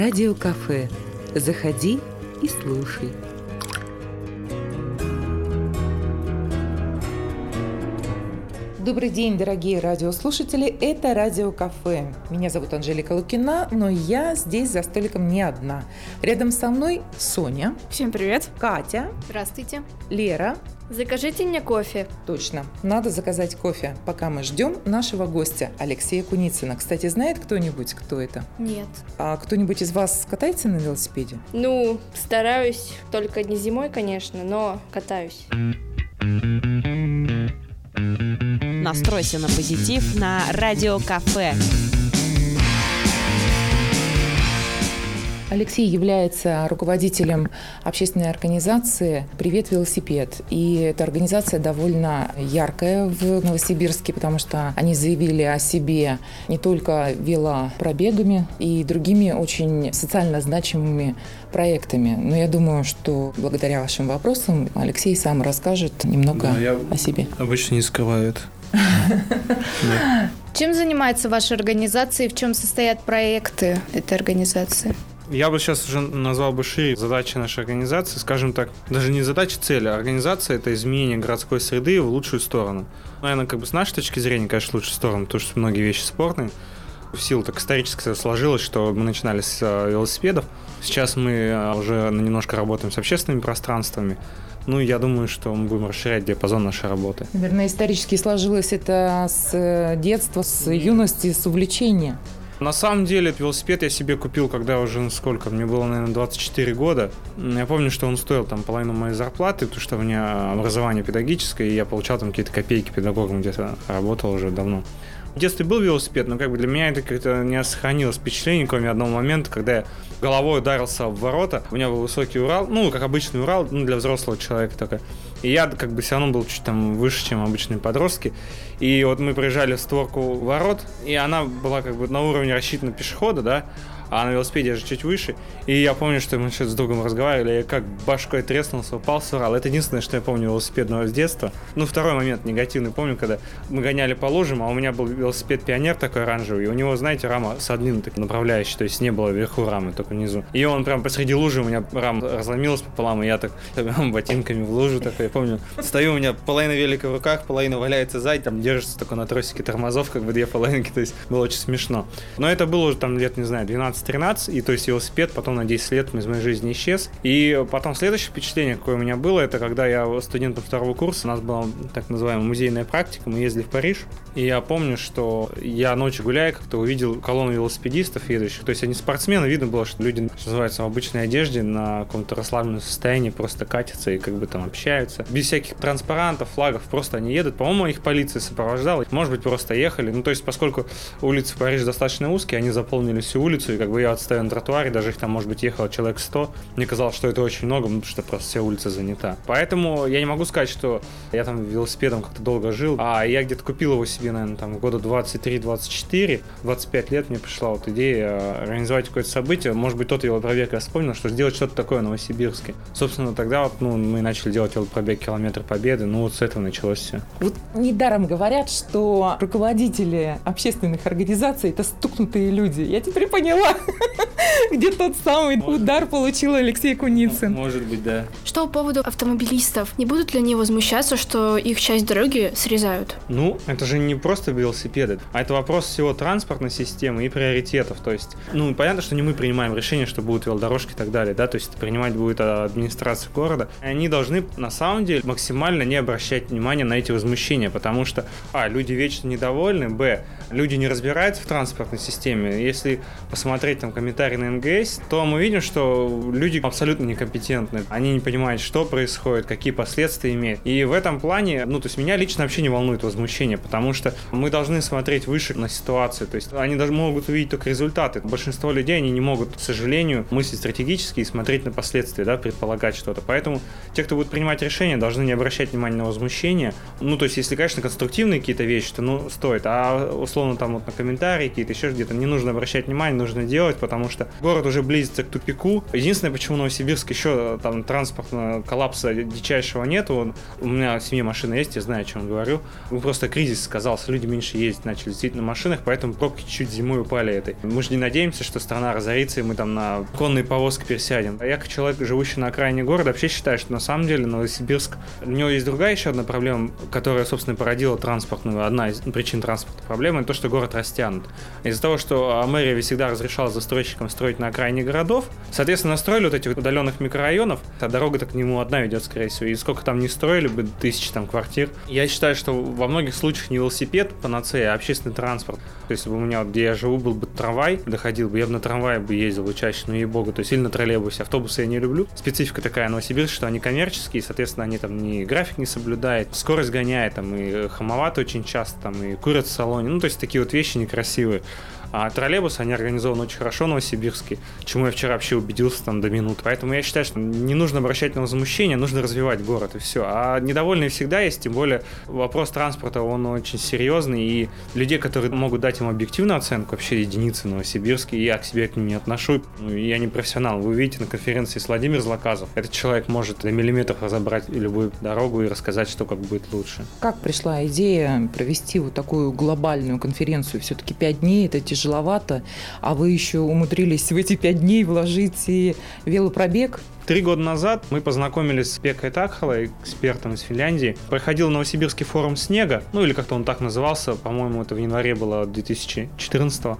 Радиокафе. Заходи и слушай. Добрый день, дорогие радиослушатели. Это Радио Кафе. Меня зовут Анжелика Лукина, но я здесь за столиком не одна. Рядом со мной Соня. Всем привет. Катя. Здравствуйте. Лера. Закажите мне кофе. Точно, надо заказать кофе, пока мы ждем нашего гостя Алексея Куницына. Кстати, знает кто-нибудь, кто это? Нет. А кто-нибудь из вас катается на велосипеде? Ну, стараюсь, только не зимой, конечно, но катаюсь. Настройся на позитив на Радио Кафе. Алексей является руководителем общественной организации «Привет, велосипед». И эта организация довольно яркая в Новосибирске, потому что они заявили о себе не только велопробегами и другими очень социально значимыми проектами. Но я думаю, что благодаря вашим вопросам Алексей сам расскажет немного да, о себе. Обычно не скрывают. Чем занимается ваша организация и в чем состоят проекты этой организации? Я бы сейчас уже назвал бы шире задачи нашей организации, скажем так, даже не задача, цель, а организация – это изменение городской среды в лучшую сторону. Наверное, как бы с нашей точки зрения, конечно, в лучшую сторону, потому что многие вещи спорные. В силу так исторически сложилось, что мы начинали с э, велосипедов. Сейчас мы э, уже немножко работаем с общественными пространствами. Ну, я думаю, что мы будем расширять диапазон нашей работы. Наверное, исторически сложилось это с э, детства, с юности, с увлечения. На самом деле, велосипед я себе купил, когда уже ну, сколько, мне было, наверное, 24 года. Я помню, что он стоил там половину моей зарплаты, потому что у меня образование педагогическое, и я получал там какие-то копейки педагогом, где-то работал уже давно. В детстве был велосипед, но как бы для меня это как-то не сохранилось впечатление, кроме одного момента, когда я головой ударился в ворота. У меня был высокий Урал, ну, как обычный Урал, ну, для взрослого человека такой. И я как бы все равно был чуть там выше, чем обычные подростки. И вот мы проезжали в створку ворот, и она была как бы на уровне рассчитана пешехода, да, а на велосипеде я же чуть выше. И я помню, что мы сейчас с другом разговаривали, я как башкой треснулся, упал, сорал. Это единственное, что я помню велосипедного с детства. Ну, второй момент негативный, помню, когда мы гоняли по лужам, а у меня был велосипед Пионер такой оранжевый, и у него, знаете, рама с одним таким направляющей, то есть не было вверху рамы, только внизу. И он прям посреди лужи, у меня рама разломилась пополам, и я так ботинками в лужу такой, помню, стою, у меня половина велика в руках, половина валяется сзади, там держится такой на тросике тормозов, как бы две половинки, то есть было очень смешно. Но это было уже там лет, не знаю, 12 12-13, и то есть велосипед потом на 10 лет из моей жизни исчез. И потом следующее впечатление, какое у меня было, это когда я студентом второго курса, у нас была так называемая музейная практика, мы ездили в Париж, и я помню, что я ночью гуляя, как-то увидел колонну велосипедистов едущих, то есть они спортсмены, видно было, что люди, что называется, в обычной одежде на каком-то расслабленном состоянии просто катятся и как бы там общаются. Без всяких транспарантов, флагов, просто они едут. По-моему, их полиция сопровождала. Может быть, просто ехали. Ну, то есть, поскольку улицы в Париже достаточно узкие, они заполнили всю улицу, и как бы я отстоял на тротуаре, даже их там, может быть, ехало человек 100. Мне казалось, что это очень много, потому что просто вся улица занята. Поэтому я не могу сказать, что я там велосипедом как-то долго жил, а я где-то купил его себе, наверное, там года 23-24, 25 лет мне пришла вот идея организовать какое-то событие. Может быть, тот велопробег я вспомнил, что сделать что-то такое в Новосибирске. Собственно, тогда вот, ну, мы начали делать велопробег километр победы, ну, вот с этого началось все. Вот недаром говорят, что руководители общественных организаций это стукнутые люди. Я теперь поняла, где тот самый удар получил Алексей Куницын. Может быть, да. Что по поводу автомобилистов? Не будут ли они возмущаться, что их часть дороги срезают? Ну, это же не просто велосипеды, а это вопрос всего транспортной системы и приоритетов. То есть, ну, понятно, что не мы принимаем решение, что будут велодорожки и так далее, да, то есть принимать будет администрация города. И они должны, на самом деле, максимально не обращать внимания на эти возмущения, потому что, а, люди вечно недовольны, б, люди не разбираются в транспортной системе. Если посмотреть там комментарии на МГС, то мы видим, что люди абсолютно некомпетентны. Они не понимают, что происходит, какие последствия имеют. И в этом плане, ну, то есть меня лично вообще не волнует возмущение, потому что мы должны смотреть выше на ситуацию. То есть они даже могут увидеть только результаты. Большинство людей, они не могут, к сожалению, мыслить стратегически и смотреть на последствия, да, предполагать что-то. Поэтому те, кто будет принимать решения, должны не обращать внимания на возмущение. Ну, то есть, если, конечно, конструктивные какие-то вещи, то, ну, стоит. А условно там вот на комментарии какие-то еще где-то не нужно обращать внимание, нужно делать, потому что город уже близится к тупику. Единственное, почему Новосибирск еще там транспортного коллапса дичайшего нету. У меня в семье машина есть, я знаю, о чем говорю. Просто кризис сказался, люди меньше ездить начали действительно на машинах, поэтому пробки чуть-чуть зимой упали этой. Мы же не надеемся, что страна разорится, и мы там на конные повозки пересядем. А я, как человек, живущий на окраине города, вообще считаю, что на самом деле Новосибирск... У него есть другая еще одна проблема, которая, собственно, породила транспортную, одна из причин транспорта проблемы, то, что город растянут. Из-за того, что мэрия всегда разрешала застройщикам строить на окраине городов, соответственно, настроили вот этих удаленных микрорайонов, а дорога-то к нему одна идет, скорее всего, и сколько там не строили бы, тысячи там квартир. Я считаю, что во многих случаях не велосипед панацея, а общественный транспорт. Если бы у меня, где я живу, был бы трамвай, доходил бы, я бы на трамвае бы ездил бы чаще, ну ей-богу, то есть, или на троллейбусе. Автобусы я не люблю. Специфика такая Новосибирск, что они коммерческие, соответственно, они там не график не соблюдают, скорость гоняет, там и хамоваты очень часто, там и курят в салоне. Ну, то есть, такие вот вещи некрасивые. А троллейбусы, они организованы очень хорошо, новосибирские, чему я вчера вообще убедился там до минут. Поэтому я считаю, что не нужно обращать на возмущение, нужно развивать город, и все. А недовольные всегда есть, тем более вопрос транспорта, он очень серьезный, и людей, которые могут дать ему объективную оценку, вообще единицы Новосибирске, я к себе к ним не отношу, ну, я не профессионал. Вы увидите на конференции с Владимир Злаказов, этот человек может на миллиметр разобрать любую дорогу и рассказать, что как будет лучше. Как пришла идея провести вот такую глобальную конференцию? Все-таки пять дней, это тяжело тяжеловато, а вы еще умудрились в эти пять дней вложить и велопробег. Три года назад мы познакомились с Пекой Такхалой, экспертом из Финляндии. Проходил Новосибирский форум снега, ну или как-то он так назывался, по-моему, это в январе было 2014 -го.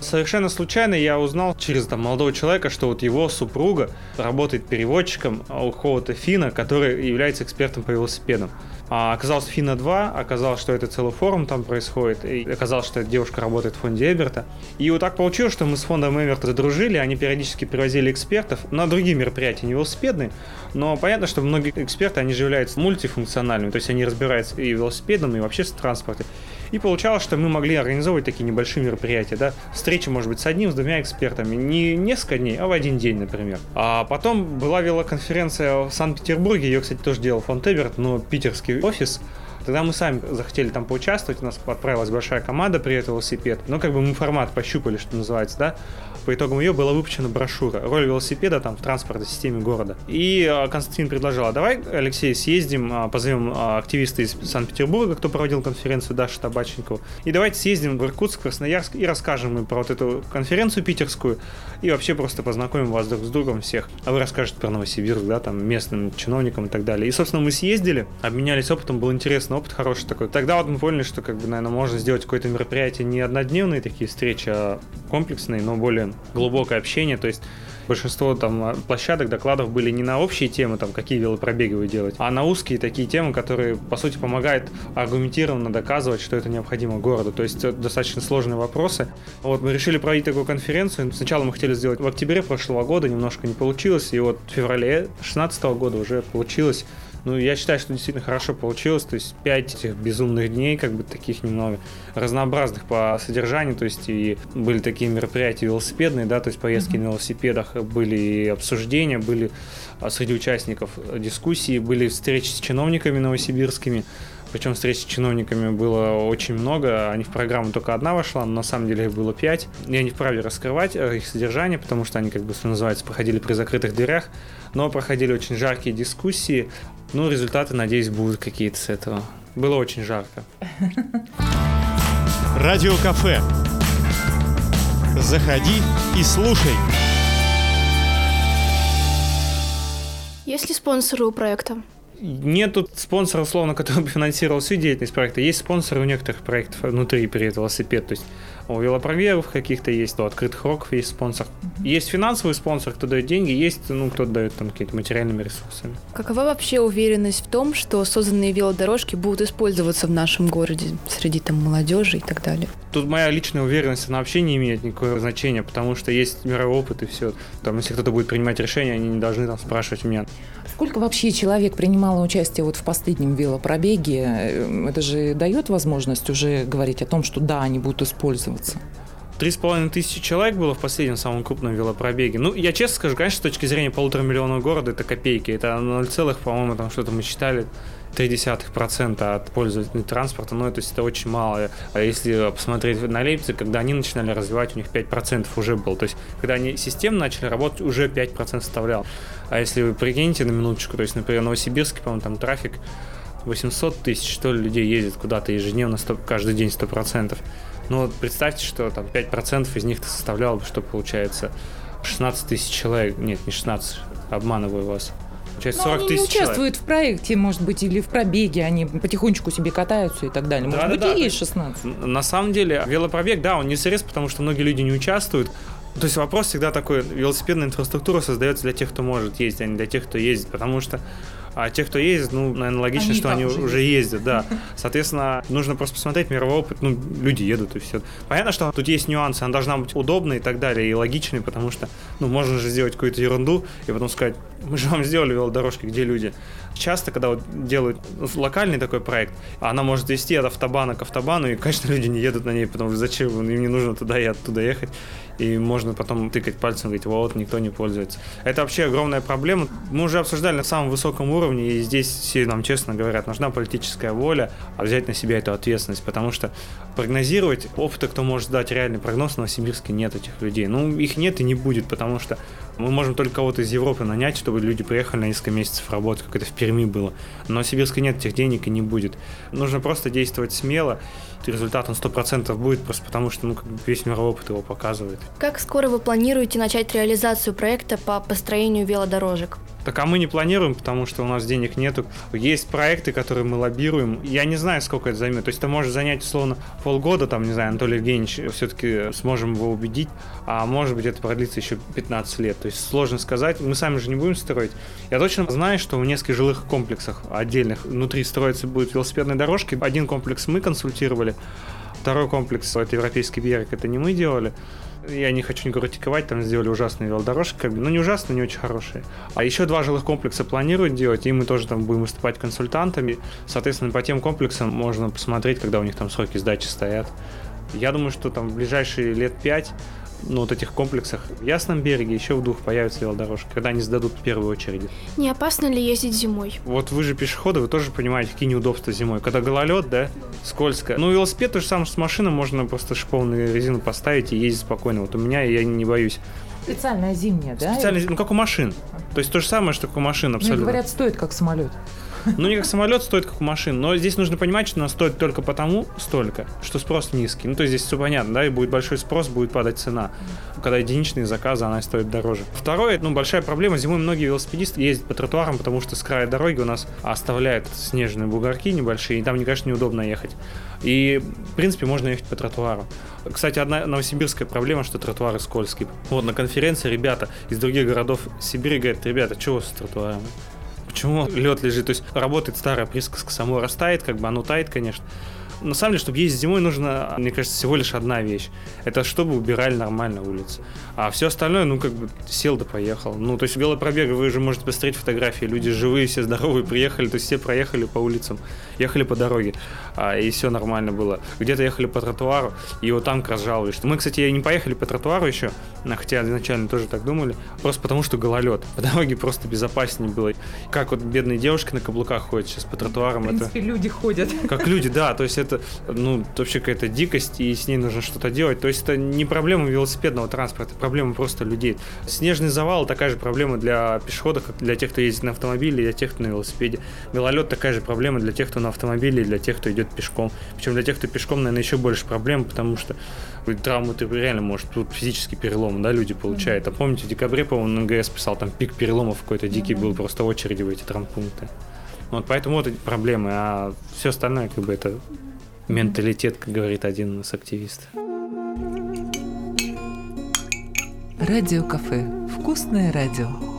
Совершенно случайно я узнал через там, молодого человека, что вот его супруга работает переводчиком у какого-то фина, который является экспертом по велосипедам. А оказалось Фина 2, оказалось, что это целый форум там происходит, и оказалось, что эта девушка работает в фонде Эберта. И вот так получилось, что мы с фондом Эберта задружили, они периодически привозили экспертов на другие мероприятия, не велосипедные, но понятно, что многие эксперты, они же являются мультифункциональными, то есть они разбираются и в велосипедном, и в общественном транспорте. И получалось, что мы могли организовывать такие небольшие мероприятия, да, встречи, может быть, с одним, с двумя экспертами, не несколько дней, а в один день, например. А потом была велоконференция в Санкт-Петербурге, ее, кстати, тоже делал фонд Эберт, но питерский офис, Тогда мы сами захотели там поучаствовать, у нас отправилась большая команда «Привет, велосипед». Ну, как бы мы формат пощупали, что называется, да. По итогам ее была выпущена брошюра «Роль велосипеда там в транспортной системе города». И а, Константин предложил, а давай, Алексей, съездим, а, позовем а, активиста из Санкт-Петербурга, кто проводил конференцию, Даша Табачникова, и давайте съездим в Иркутск, Красноярск и расскажем им про вот эту конференцию питерскую, и вообще просто познакомим вас друг с другом всех. А вы расскажете про Новосибирск, да, там, местным чиновникам и так далее. И, собственно, мы съездили, обменялись опытом, был интересный опыт, хороший такой. Тогда вот мы поняли, что, как бы, наверное, можно сделать какое-то мероприятие не однодневные такие встречи, а комплексные, но более глубокое общение, то есть большинство там площадок, докладов были не на общие темы, там, какие велопробеги вы делаете, а на узкие такие темы, которые, по сути, помогают аргументированно доказывать, что это необходимо городу. То есть достаточно сложные вопросы. Вот мы решили проводить такую конференцию. Сначала мы хотели сделать в октябре прошлого года, немножко не получилось, и вот в феврале 2016 года уже получилось. Ну, я считаю, что действительно хорошо получилось. То есть пять этих безумных дней, как бы таких немного разнообразных по содержанию. То есть и были такие мероприятия велосипедные, да, то есть поездки mm-hmm. на велосипедах, были и обсуждения, были а, среди участников дискуссии, были встречи с чиновниками новосибирскими. Причем встреч с чиновниками было очень много. Они в программу только одна вошла, но на самом деле их было пять. Я не вправе раскрывать э, их содержание, потому что они, как бы, что называется, проходили при закрытых дверях. Но проходили очень жаркие дискуссии. Ну, результаты, надеюсь, будут какие-то с этого. Было очень жарко. Радио кафе. Заходи и слушай. Есть ли спонсоры у проекта? Нету спонсора, условно, который бы финансировал всю деятельность проекта. Есть спонсоры у некоторых проектов внутри «Привет, велосипед». То есть у велопроверов каких-то есть, у открытых роков есть спонсор. Есть финансовый спонсор, кто дает деньги, есть, ну, кто дает там какие-то материальными ресурсами. Какова вообще уверенность в том, что созданные велодорожки будут использоваться в нашем городе среди там молодежи и так далее? Тут моя личная уверенность, она вообще не имеет никакого значения, потому что есть мировой опыт и все. Там, если кто-то будет принимать решение, они не должны там спрашивать у меня. Сколько вообще человек принимало участие вот в последнем велопробеге? Э, это же дает возможность уже говорить о том, что да, они будут использоваться? Три с половиной тысячи человек было в последнем самом крупном велопробеге. Ну, я честно скажу, конечно, с точки зрения полутора миллионов города это копейки. Это 0, по-моему, там что-то мы считали 0,3% от пользователей транспорта, ну, то есть это очень мало. А если посмотреть на Лейпциг, когда они начинали развивать, у них 5% уже было. То есть, когда они системно начали работать, уже 5% составлял. А если вы прикинете на минуточку, то есть, например, Новосибирске, по-моему, там трафик 800 тысяч, что ли, людей ездит куда-то ежедневно, 100, каждый день 100%. Ну вот представьте, что там 5% из них составляло что получается 16 тысяч человек. Нет, не 16, обманываю вас. Получается 40 они тысяч не участвуют человек. в проекте, может быть, или в пробеге, они потихонечку себе катаются и так далее. Может да, быть, да, и есть 16. На самом деле, велопробег, да, он не срез, потому что многие люди не участвуют. То есть вопрос всегда такой, велосипедная инфраструктура создается для тех, кто может ездить, а не для тех, кто ездит, потому что а те, кто ездит, ну, наверное, логично, они что они уже, уже ездят, да. Соответственно, нужно просто посмотреть мировой опыт. Ну, люди едут и все. Понятно, что тут есть нюансы, она должна быть удобной и так далее, и логичной, потому что, ну, можно же сделать какую-то ерунду и потом сказать, мы же вам сделали велодорожки, где люди. Часто, когда вот делают ну, локальный такой проект, она может вести от автобана к автобану, и, конечно, люди не едут на ней, потому что зачем им не нужно туда и оттуда ехать и можно потом тыкать пальцем и говорить, вот, никто не пользуется. Это вообще огромная проблема. Мы уже обсуждали на самом высоком уровне, и здесь все нам честно говорят, нужна политическая воля, а взять на себя эту ответственность, потому что прогнозировать опыта, кто может дать реальный прогноз, в Новосибирске нет этих людей. Ну, их нет и не будет, потому что мы можем только кого-то из Европы нанять, чтобы люди приехали на несколько месяцев работать, как это в Перми было. Но в Сибирске нет этих денег и не будет. Нужно просто действовать смело. Результат он 100% будет, просто потому что ну, весь мировой опыт его показывает. Как скоро вы планируете начать реализацию проекта по построению велодорожек? Так, а мы не планируем, потому что у нас денег нету. Есть проекты, которые мы лоббируем. Я не знаю, сколько это займет. То есть это может занять, условно, полгода, там, не знаю, Анатолий Евгеньевич, все-таки сможем его убедить, а может быть это продлится еще 15 лет. То есть сложно сказать. Мы сами же не будем строить. Я точно знаю, что в нескольких жилых комплексах отдельных внутри строиться будут велосипедные дорожки. Один комплекс мы консультировали, второй комплекс, это европейский берег, это не мы делали я не хочу никого критиковать, там сделали ужасные велодорожки, как бы, ну не ужасные, не очень хорошие. А еще два жилых комплекса планируют делать, и мы тоже там будем выступать консультантами. Соответственно, по тем комплексам можно посмотреть, когда у них там сроки сдачи стоят. Я думаю, что там в ближайшие лет пять ну, вот этих комплексах в Ясном береге еще в двух появятся велодорожки, когда они сдадут в первую очередь. Не опасно ли ездить зимой? Вот вы же пешеходы, вы тоже понимаете, какие неудобства зимой. Когда гололед, да, скользко. Ну, велосипед то же самое, что с машиной, можно просто шиповную резину поставить и ездить спокойно. Вот у меня я не боюсь. Специальная зимняя, да? Специальная, ну как у машин. То есть то же самое, что как у машин ну, абсолютно. Мне говорят, стоит как самолет. Ну, не как самолет, стоит как у машин. Но здесь нужно понимать, что она стоит только потому столько, что спрос низкий. Ну, то есть здесь все понятно, да, и будет большой спрос, будет падать цена. Когда единичные заказы, она стоит дороже. Второе, ну, большая проблема, зимой многие велосипедисты ездят по тротуарам, потому что с края дороги у нас оставляют снежные бугорки небольшие, и там, конечно, неудобно ехать. И, в принципе, можно ехать по тротуару. Кстати, одна новосибирская проблема, что тротуары скользкие. Вот на конференции ребята из других городов Сибири говорят, ребята, вас с тротуарами? Почему лед лежит? То есть работает старая присказка, само растает, как бы оно тает, конечно. На самом деле, чтобы ездить зимой, нужно, мне кажется, всего лишь одна вещь. Это чтобы убирали нормально улицы. А все остальное, ну, как бы, сел да поехал. Ну, то есть велопробега вы же можете посмотреть фотографии. Люди живые, все здоровые, приехали, то есть все проехали по улицам, ехали по дороге, а, и все нормально было. Где-то ехали по тротуару, и вот там как раз жаловались. Мы, кстати, не поехали по тротуару еще, хотя изначально тоже так думали, просто потому что гололед. По дороге просто безопаснее было. Как вот бедные девушки на каблуках ходят сейчас по тротуарам. В принципе, это... люди ходят. Как люди, да, то есть это, ну, вообще какая-то дикость, и с ней нужно что-то делать. То есть это не проблема велосипедного транспорта, это проблема просто людей. Снежный завал такая же проблема для пешеходов, как для тех, кто ездит на автомобиле, и для тех, кто на велосипеде. Гололед такая же проблема для тех, кто на автомобиле, и для тех, кто идет пешком. Причем для тех, кто пешком, наверное, еще больше проблем, потому что травмы ты реально может тут физический перелом, да, люди получают. А помните, в декабре, по-моему, НГС писал, там пик переломов какой-то дикий был, просто очереди в эти травмпункты. Вот поэтому вот эти проблемы, а все остальное, как бы, это менталитет, как говорит один из активистов. Радио кафе. Вкусное радио.